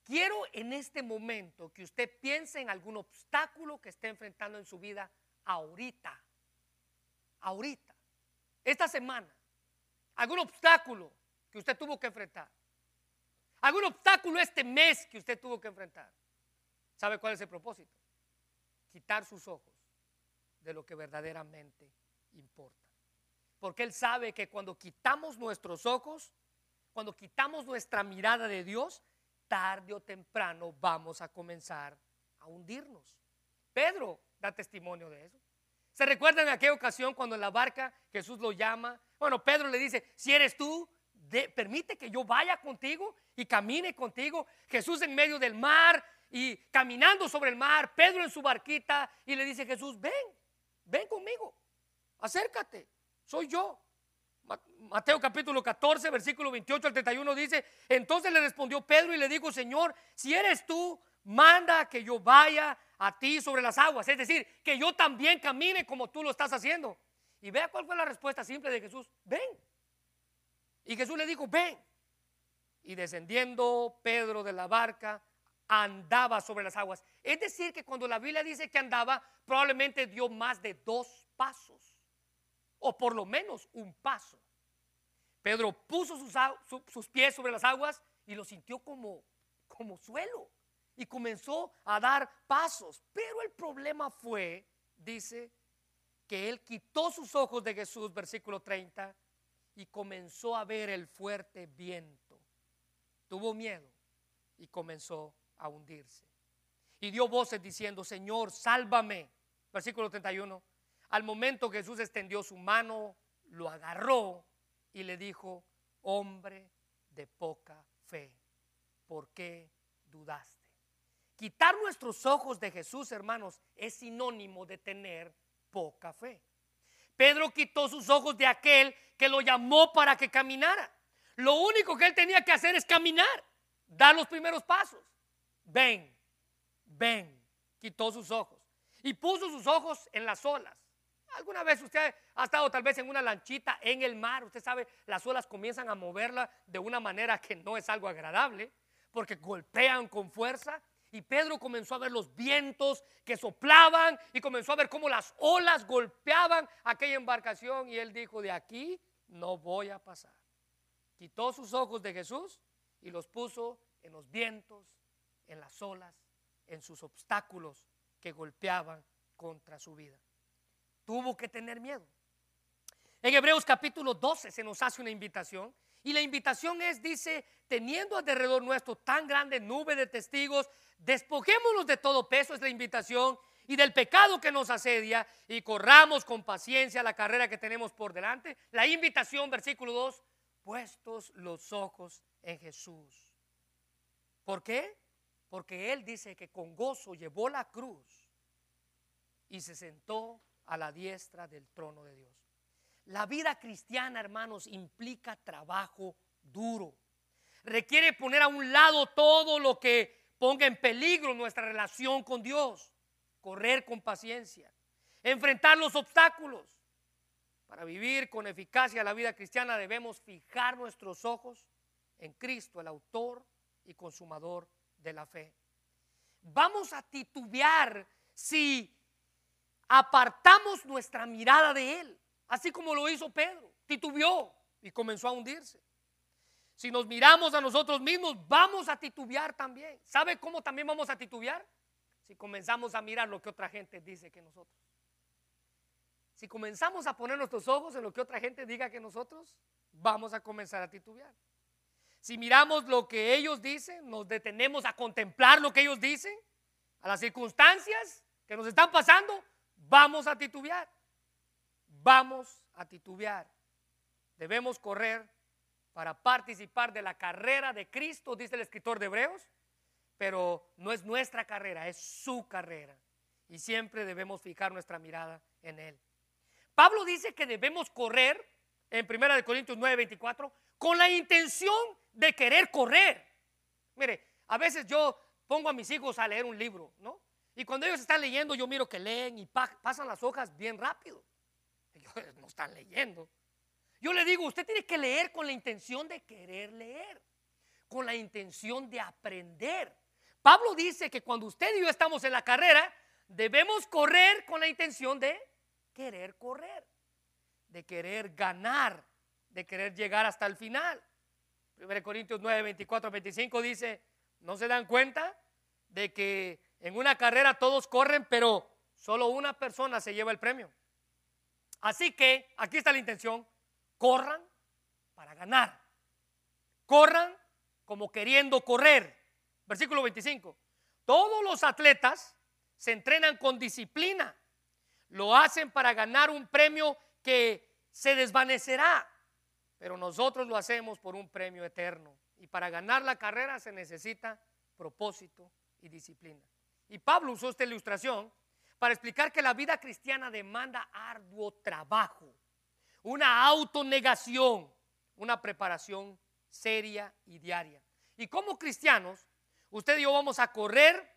Quiero en este momento que usted piense en algún obstáculo que esté enfrentando en su vida ahorita. Ahorita. Esta semana. Algún obstáculo que usted tuvo que enfrentar. Algún obstáculo este mes que usted tuvo que enfrentar. ¿Sabe cuál es el propósito? Quitar sus ojos de lo que verdaderamente importa. Porque Él sabe que cuando quitamos nuestros ojos, cuando quitamos nuestra mirada de Dios, tarde o temprano vamos a comenzar a hundirnos. Pedro da testimonio de eso. ¿Se recuerdan aquella ocasión cuando en la barca Jesús lo llama? Bueno, Pedro le dice, si eres tú, permite que yo vaya contigo y camine contigo. Jesús en medio del mar y caminando sobre el mar, Pedro en su barquita y le dice Jesús, ven, ven conmigo, acércate, soy yo. Mateo capítulo 14, versículo 28 al 31 dice, entonces le respondió Pedro y le dijo, Señor, si eres tú, manda que yo vaya a ti sobre las aguas, es decir, que yo también camine como tú lo estás haciendo. Y vea cuál fue la respuesta simple de Jesús, ven. Y Jesús le dijo, ven. Y descendiendo Pedro de la barca, andaba sobre las aguas. Es decir, que cuando la Biblia dice que andaba, probablemente dio más de dos pasos, o por lo menos un paso. Pedro puso sus, pies sobre las aguas y lo sintió como, como suelo y comenzó a dar pasos. Pero el problema fue, dice, que él quitó sus ojos de Jesús, versículo 30, y comenzó a ver el fuerte viento. Tuvo miedo y comenzó a hundirse. Y dio voces diciendo, Señor, sálvame. Versículo 31. Al momento Jesús extendió su mano, lo agarró y le dijo, hombre de poca fe, ¿por qué dudaste? Quitar nuestros ojos de Jesús, hermanos, es sinónimo de tener poca fe. Pedro quitó sus ojos de aquel que lo llamó para que caminara. Lo único que él tenía que hacer es caminar, dar los primeros pasos. Ven, ven, quitó sus ojos y puso sus ojos en las olas. ¿Alguna vez usted ha estado tal vez en una lanchita en el mar? Usted sabe, las olas comienzan a moverla de una manera que no es algo agradable, porque golpean con fuerza. Y Pedro comenzó a ver los vientos que soplaban y comenzó a ver cómo las olas golpeaban aquella embarcación y él dijo, de aquí no voy a pasar. Quitó sus ojos de Jesús y los puso en los vientos, en las olas, en sus obstáculos que golpeaban contra su vida. Tuvo que tener miedo. En Hebreos capítulo 12 se nos hace una invitación y la invitación es, dice, teniendo alrededor nuestro tan grande nube de testigos, despojémonos de todo peso, es la invitación, y del pecado que nos asedia, y corramos con paciencia la carrera que tenemos por delante. La invitación, versículo 2, puestos los ojos en Jesús. ¿Por qué? Porque Él dice que con gozo llevó la cruz y se sentó a la diestra del trono de Dios. La vida cristiana, hermanos, implica trabajo duro. Requiere poner a un lado todo lo que ponga en peligro nuestra relación con Dios. Correr con paciencia. Enfrentar los obstáculos. Para vivir con eficacia la vida cristiana debemos fijar nuestros ojos en Cristo, el autor y consumador de la fe. Vamos a titubear si apartamos nuestra mirada de Él. Así como lo hizo Pedro, titubeó y comenzó a hundirse. Si nos miramos a nosotros mismos, vamos a titubear también. ¿Sabe cómo también vamos a titubear? Si comenzamos a mirar lo que otra gente dice que nosotros. Si comenzamos a poner nuestros ojos en lo que otra gente diga que nosotros, vamos a comenzar a titubear. Si miramos lo que ellos dicen, nos detenemos a contemplar lo que ellos dicen, a las circunstancias que nos están pasando, vamos a titubear vamos a titubear. Debemos correr para participar de la carrera de Cristo, dice el escritor de Hebreos, pero no es nuestra carrera, es su carrera. Y siempre debemos fijar nuestra mirada en Él. Pablo dice que debemos correr en 1 Corintios 9, 24 con la intención de querer correr. Mire, a veces yo pongo a mis hijos a leer un libro, ¿no? Y cuando ellos están leyendo, yo miro que leen y pasan las hojas bien rápido. no están leyendo. Yo le digo, usted tiene que leer con la intención de querer leer, con la intención de aprender. Pablo dice que cuando usted y yo estamos en la carrera, debemos correr con la intención de querer correr, de querer ganar, de querer llegar hasta el final. 1 Corintios 9, 24, 25 dice, ¿no se dan cuenta de que en una carrera todos corren, pero solo una persona se lleva el premio? Así que aquí está la intención, corran para ganar. Corran como queriendo correr. Versículo 25. Todos los atletas se entrenan con disciplina. Lo hacen para ganar un premio que se desvanecerá. Pero nosotros lo hacemos por un premio eterno. Y para ganar la carrera se necesita propósito y disciplina. Y Pablo usó esta ilustración para explicar que la vida cristiana demanda arduo trabajo, una autonegación, una preparación seria y diaria. Y como cristianos, usted y yo vamos a correr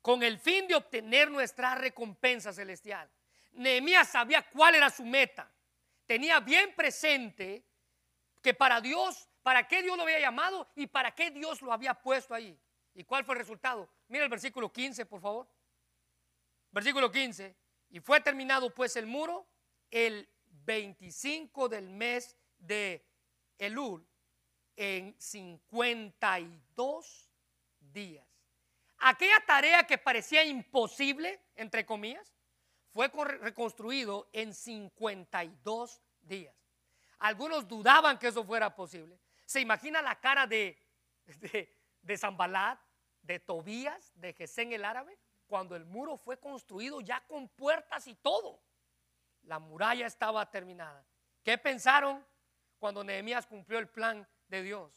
con el fin de obtener nuestra recompensa celestial. Nehemías sabía cuál era su meta. Tenía bien presente que para Dios, para qué Dios lo había llamado y para qué Dios lo había puesto ahí. ¿Y cuál fue el resultado? Mira el versículo 15, por favor. Versículo 15. Y fue terminado pues el muro el 25 del mes de Elul en 52 días. Aquella tarea que parecía imposible, entre comillas, fue reconstruido en 52 días. Algunos dudaban que eso fuera posible. ¿Se imagina la cara de, de, de de Tobías, de Gesén el árabe? cuando el muro fue construido ya con puertas y todo. La muralla estaba terminada. ¿Qué pensaron cuando Nehemías cumplió el plan de Dios?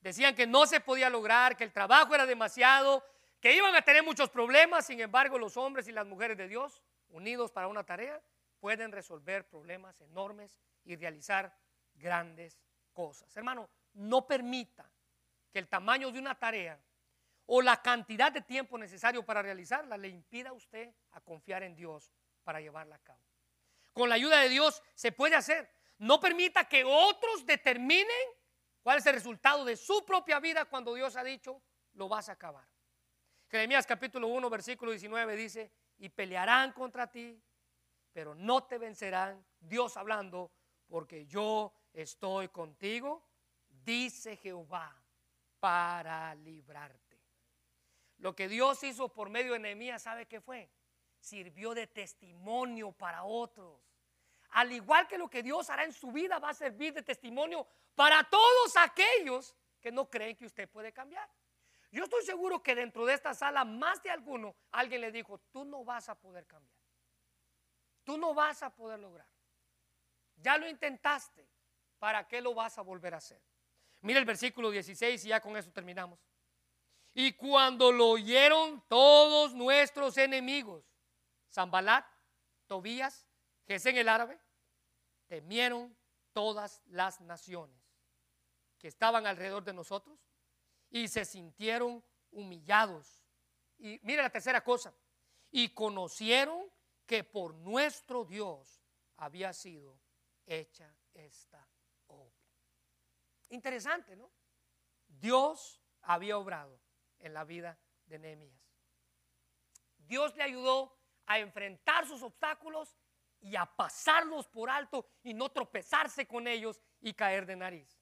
Decían que no se podía lograr, que el trabajo era demasiado, que iban a tener muchos problemas. Sin embargo, los hombres y las mujeres de Dios, unidos para una tarea, pueden resolver problemas enormes y realizar grandes cosas. Hermano, no permita que el tamaño de una tarea o la cantidad de tiempo necesario para realizarla le impida a usted a confiar en Dios para llevarla a cabo. Con la ayuda de Dios se puede hacer. No permita que otros determinen cuál es el resultado de su propia vida cuando Dios ha dicho, lo vas a acabar. Jeremías capítulo 1, versículo 19 dice, y pelearán contra ti, pero no te vencerán, Dios hablando, porque yo estoy contigo, dice Jehová, para librarte. Lo que Dios hizo por medio de Nehemías, ¿sabe qué fue? Sirvió de testimonio para otros. Al igual que lo que Dios hará en su vida, va a servir de testimonio para todos aquellos que no creen que usted puede cambiar. Yo estoy seguro que dentro de esta sala, más de alguno, alguien le dijo, tú no vas a poder cambiar. Tú no vas a poder lograr. Ya lo intentaste. ¿Para qué lo vas a volver a hacer? Mira el versículo 16 y ya con eso terminamos. Y cuando lo oyeron todos nuestros enemigos, Zambalat, Tobías, en el árabe, temieron todas las naciones que estaban alrededor de nosotros y se sintieron humillados. Y mira la tercera cosa, y conocieron que por nuestro Dios había sido hecha esta obra. Interesante, ¿no? Dios había obrado en la vida de Nehemías. Dios le ayudó a enfrentar sus obstáculos y a pasarlos por alto y no tropezarse con ellos y caer de nariz.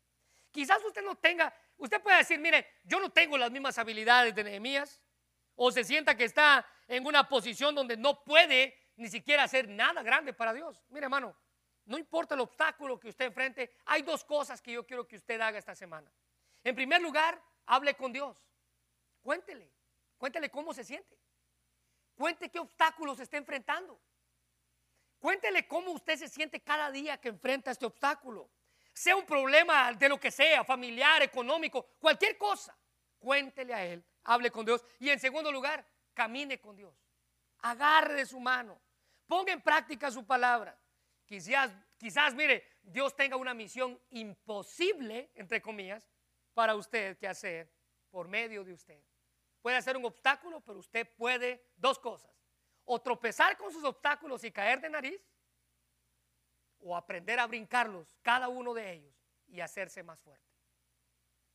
Quizás usted no tenga, usted puede decir, mire, yo no tengo las mismas habilidades de Nehemías, o se sienta que está en una posición donde no puede ni siquiera hacer nada grande para Dios. Mire, hermano, no importa el obstáculo que usted enfrente, hay dos cosas que yo quiero que usted haga esta semana. En primer lugar, hable con Dios. Cuéntele, cuéntele cómo se siente. Cuente qué obstáculos está enfrentando. Cuéntele cómo usted se siente cada día que enfrenta este obstáculo. Sea un problema de lo que sea, familiar, económico, cualquier cosa. Cuéntele a Él, hable con Dios. Y en segundo lugar, camine con Dios. Agarre su mano. Ponga en práctica su palabra. Quizás, quizás, mire, Dios tenga una misión imposible, entre comillas, para usted que hacer por medio de usted. Puede ser un obstáculo, pero usted puede dos cosas o tropezar con sus obstáculos y caer de nariz, o aprender a brincarlos, cada uno de ellos, y hacerse más fuerte.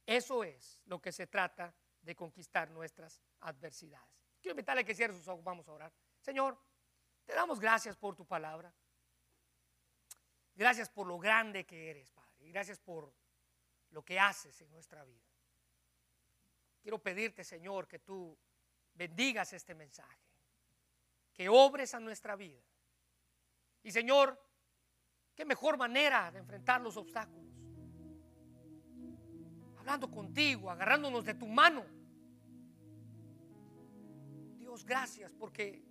Eso es lo que se trata de conquistar nuestras adversidades. Quiero invitarle a que cierre sus ojos, vamos a orar. Señor, te damos gracias por tu palabra. Gracias por lo grande que eres, Padre. Y gracias por lo que haces en nuestra vida. Quiero pedirte, Señor, que tú bendigas este mensaje que obres a nuestra vida. Y Señor, qué mejor manera de enfrentar los obstáculos. Hablando contigo, agarrándonos de tu mano. Dios, gracias porque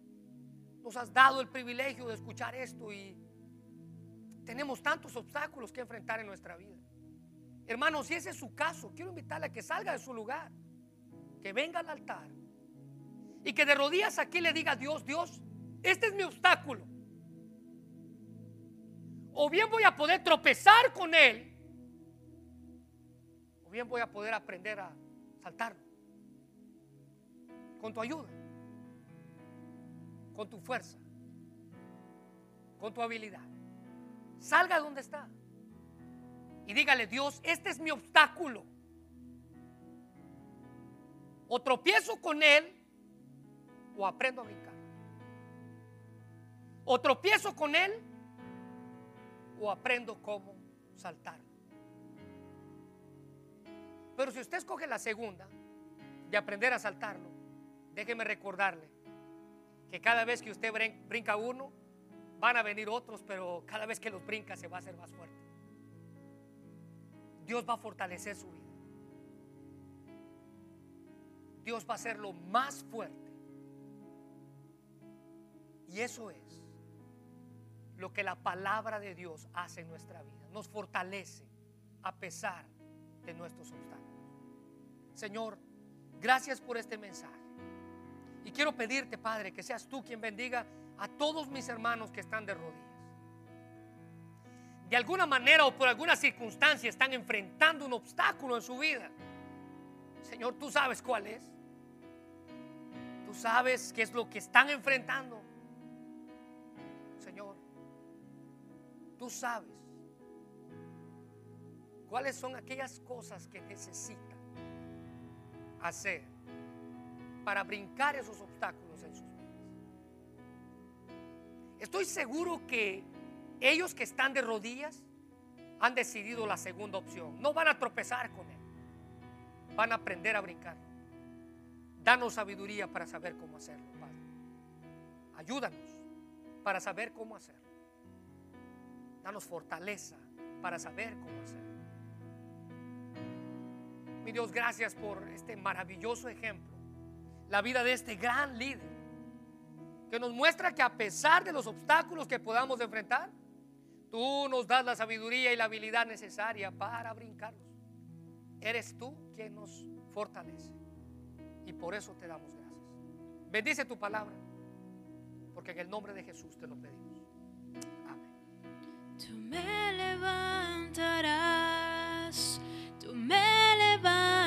nos has dado el privilegio de escuchar esto y tenemos tantos obstáculos que enfrentar en nuestra vida. Hermanos, si ese es su caso, quiero invitarle a que salga de su lugar, que venga al altar y que de rodillas aquí le diga a Dios, Dios, este es mi obstáculo. O bien voy a poder tropezar con él, o bien voy a poder aprender a saltarlo. Con tu ayuda, con tu fuerza, con tu habilidad. Salga de donde está y dígale, Dios, este es mi obstáculo. O tropiezo con él o aprendo a brincar. O tropiezo con él o aprendo cómo saltar. Pero si usted escoge la segunda, de aprender a saltarlo, déjeme recordarle que cada vez que usted brinca uno, van a venir otros, pero cada vez que los brinca se va a hacer más fuerte. Dios va a fortalecer su vida. Dios va a hacerlo más fuerte y eso es lo que la palabra de Dios hace en nuestra vida. Nos fortalece a pesar de nuestros obstáculos. Señor, gracias por este mensaje. Y quiero pedirte, Padre, que seas tú quien bendiga a todos mis hermanos que están de rodillas. De alguna manera o por alguna circunstancia están enfrentando un obstáculo en su vida. Señor, tú sabes cuál es. Tú sabes qué es lo que están enfrentando. Señor, tú sabes cuáles son aquellas cosas que necesitan hacer para brincar esos obstáculos en sus vidas. Estoy seguro que ellos que están de rodillas han decidido la segunda opción. No van a tropezar con él. Van a aprender a brincar. Danos sabiduría para saber cómo hacerlo, Padre. Ayúdanos para saber cómo hacerlo. Danos fortaleza para saber cómo hacerlo. Mi Dios, gracias por este maravilloso ejemplo. La vida de este gran líder. Que nos muestra que a pesar de los obstáculos que podamos enfrentar, tú nos das la sabiduría y la habilidad necesaria para brincarlos. Eres tú quien nos fortalece. Y por eso te damos gracias. Bendice tu palabra. Porque en el nombre de Jesús te lo pedimos. Tú me levantarás, tú me levantarás.